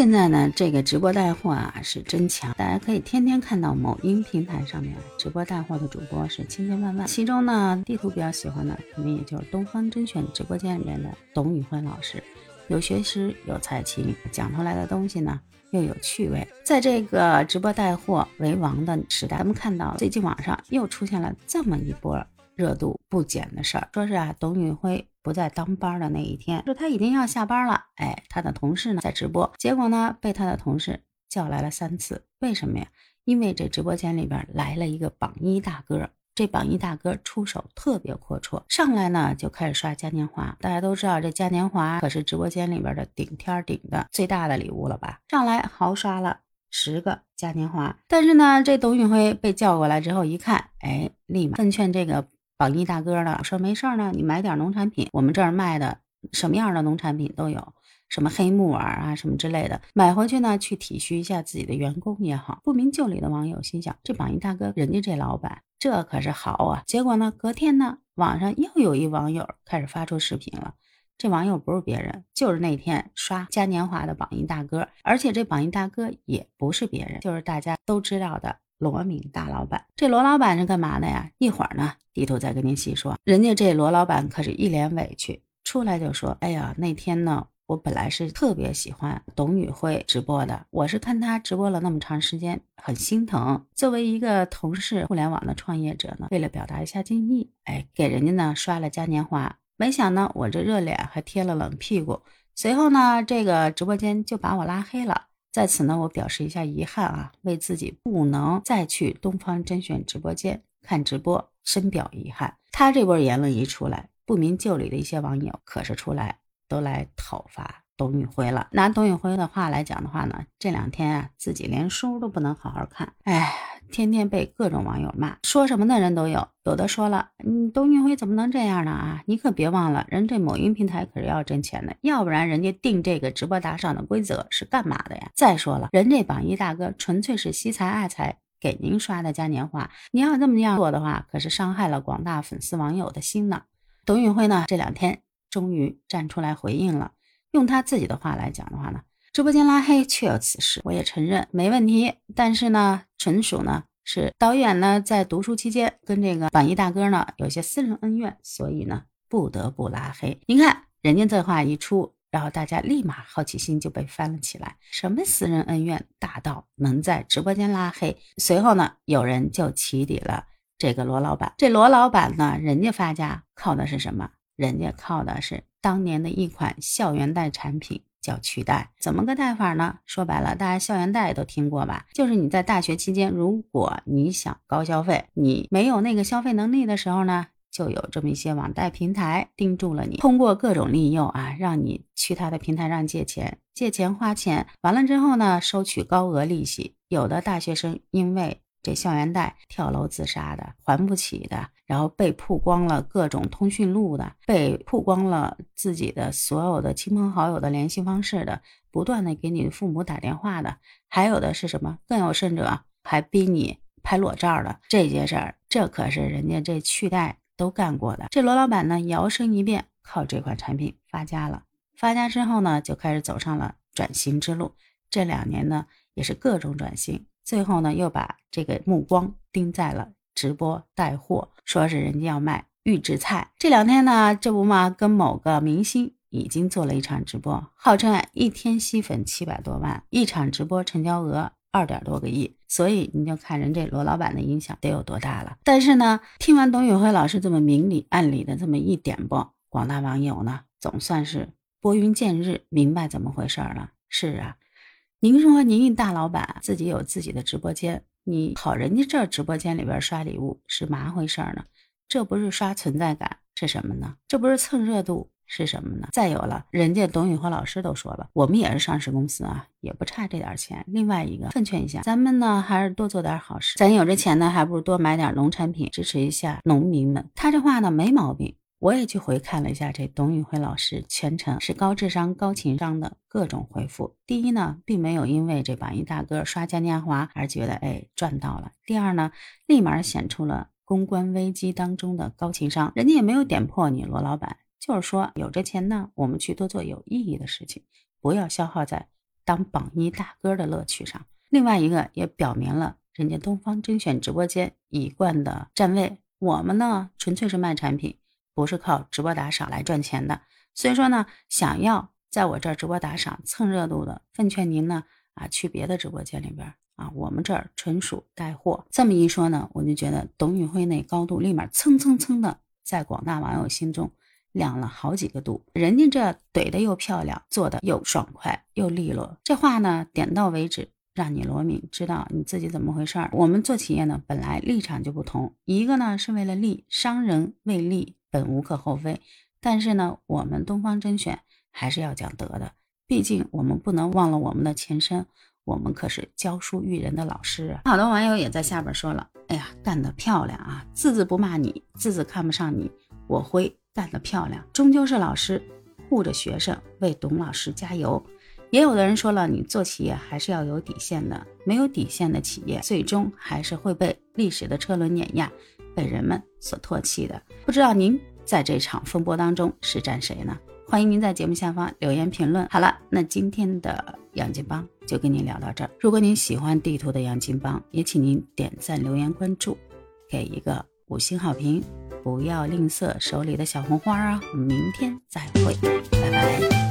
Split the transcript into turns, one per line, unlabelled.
现在呢，这个直播带货啊是真强，大家可以天天看到某音平台上面直播带货的主播是千千万万。其中呢，地图比较喜欢的肯定也就是东方甄选直播间里面的董宇辉老师，有学识，有才情，讲出来的东西呢又有趣味。在这个直播带货为王的时代，咱们看到最近网上又出现了这么一波热度不减的事儿，说是啊，董宇辉。不在当班的那一天，说他已经要下班了。哎，他的同事呢在直播，结果呢被他的同事叫来了三次。为什么呀？因为这直播间里边来了一个榜一大哥，这榜一大哥出手特别阔绰，上来呢就开始刷嘉年华。大家都知道这嘉年华可是直播间里边的顶天顶的最大的礼物了吧？上来豪刷了十个嘉年华。但是呢，这董宇辉被叫过来之后一看，哎，立马奉劝这个。榜一大哥呢说没事儿呢，你买点农产品，我们这儿卖的什么样的农产品都有，什么黑木耳啊什么之类的，买回去呢去体恤一下自己的员工也好。不明就里的网友心想，这榜一大哥人家这老板这可是好啊。结果呢，隔天呢，网上又有一网友开始发出视频了，这网友不是别人，就是那天刷嘉年华的榜一大哥，而且这榜一大哥也不是别人，就是大家都知道的。罗敏大老板，这罗老板是干嘛的呀？一会儿呢，地图再跟您细说。人家这罗老板可是一脸委屈，出来就说：“哎呀，那天呢，我本来是特别喜欢董宇辉直播的，我是看他直播了那么长时间，很心疼。作为一个同事，互联网的创业者呢，为了表达一下敬意，哎，给人家呢刷了嘉年华。没想呢，我这热脸还贴了冷屁股。随后呢，这个直播间就把我拉黑了。”在此呢，我表示一下遗憾啊，为自己不能再去东方甄选直播间看直播深表遗憾。他这波言论一出来，不明就里的一些网友可是出来都来讨伐董宇辉了。拿董宇辉的话来讲的话呢，这两天啊，自己连书都不能好好看，哎。天天被各种网友骂，说什么的人都有。有的说了，嗯，董宇辉怎么能这样呢？啊，你可别忘了，人这某音平台可是要挣钱的，要不然人家定这个直播打赏的规则是干嘛的呀？再说了，人这榜一大哥纯粹是惜财爱财，给您刷的嘉年华，您要这么样做的话，可是伤害了广大粉丝网友的心呢。董宇辉呢，这两天终于站出来回应了，用他自己的话来讲的话呢。直播间拉黑确有此事，我也承认没问题。但是呢，纯属呢是导演呢在读书期间跟这个榜一大哥呢有些私人恩怨，所以呢不得不拉黑。您看人家这话一出，然后大家立马好奇心就被翻了起来。什么私人恩怨大到能在直播间拉黑？随后呢，有人就起底了这个罗老板。这罗老板呢，人家发家靠的是什么？人家靠的是当年的一款校园贷产品。叫取代，怎么个贷法呢？说白了，大家校园贷都听过吧？就是你在大学期间，如果你想高消费，你没有那个消费能力的时候呢，就有这么一些网贷平台盯住了你，通过各种利诱啊，让你去他的平台上借钱，借钱花钱，完了之后呢，收取高额利息。有的大学生因为这校园贷跳楼自杀的，还不起的，然后被曝光了各种通讯录的，被曝光了自己的所有的亲朋好友的联系方式的，不断的给你父母打电话的，还有的是什么？更有甚者，还逼你拍裸照的这些事儿，这可是人家这去贷都干过的。这罗老板呢，摇身一变，靠这款产品发家了。发家之后呢，就开始走上了转型之路。这两年呢，也是各种转型。最后呢，又把这个目光盯在了直播带货，说是人家要卖预制菜。这两天呢，这不嘛，跟某个明星已经做了一场直播，号称一天吸粉七百多万，一场直播成交额二点多个亿。所以你就看人这罗老板的影响得有多大了。但是呢，听完董宇辉老师这么明里暗里的这么一点拨，广大网友呢，总算是拨云见日，明白怎么回事了。是啊。您说您一大老板自己有自己的直播间，你跑人家这直播间里边刷礼物是嘛回事呢？这不是刷存在感是什么呢？这不是蹭热度是什么呢？再有了，人家董宇辉老师都说了，我们也是上市公司啊，也不差这点钱。另外一个，奉劝一下，咱们呢还是多做点好事。咱有这钱呢，还不如多买点农产品，支持一下农民们。他这话呢没毛病。我也去回看了一下这董宇辉老师全程是高智商高情商的各种回复。第一呢，并没有因为这榜一大哥刷嘉年华而觉得哎赚到了。第二呢，立马显出了公关危机当中的高情商。人家也没有点破你罗老板，就是说有这钱呢，我们去多做有意义的事情，不要消耗在。当榜一大哥的乐趣上。另外一个也表明了人家东方甄选直播间一贯的站位，我们呢纯粹是卖产品，不是靠直播打赏来赚钱的。所以说呢，想要在我这儿直播打赏蹭热度的，奉劝您呢啊去别的直播间里边啊，我们这儿纯属带货。这么一说呢，我就觉得董宇辉那高度立马蹭蹭蹭的在广大网友心中亮了好几个度。人家这怼的又漂亮，做的又爽快又利落，这话呢点到为止。让你罗敏知道你自己怎么回事儿。我们做企业呢，本来立场就不同，一个呢是为了利，商人为利本无可厚非。但是呢，我们东方甄选还是要讲德的，毕竟我们不能忘了我们的前身，我们可是教书育人的老师。好多网友也在下边说了，哎呀，干得漂亮啊，字字不骂你，字字看不上你，我会干得漂亮，终究是老师护着学生，为董老师加油。也有的人说了，你做企业还是要有底线的，没有底线的企业，最终还是会被历史的车轮碾压，被人们所唾弃的。不知道您在这场风波当中是站谁呢？欢迎您在节目下方留言评论。好了，那今天的杨金帮就跟您聊到这儿。如果您喜欢地图的杨金帮，也请您点赞、留言、关注，给一个五星好评，不要吝啬手里的小红花啊！我们明天再会，拜拜。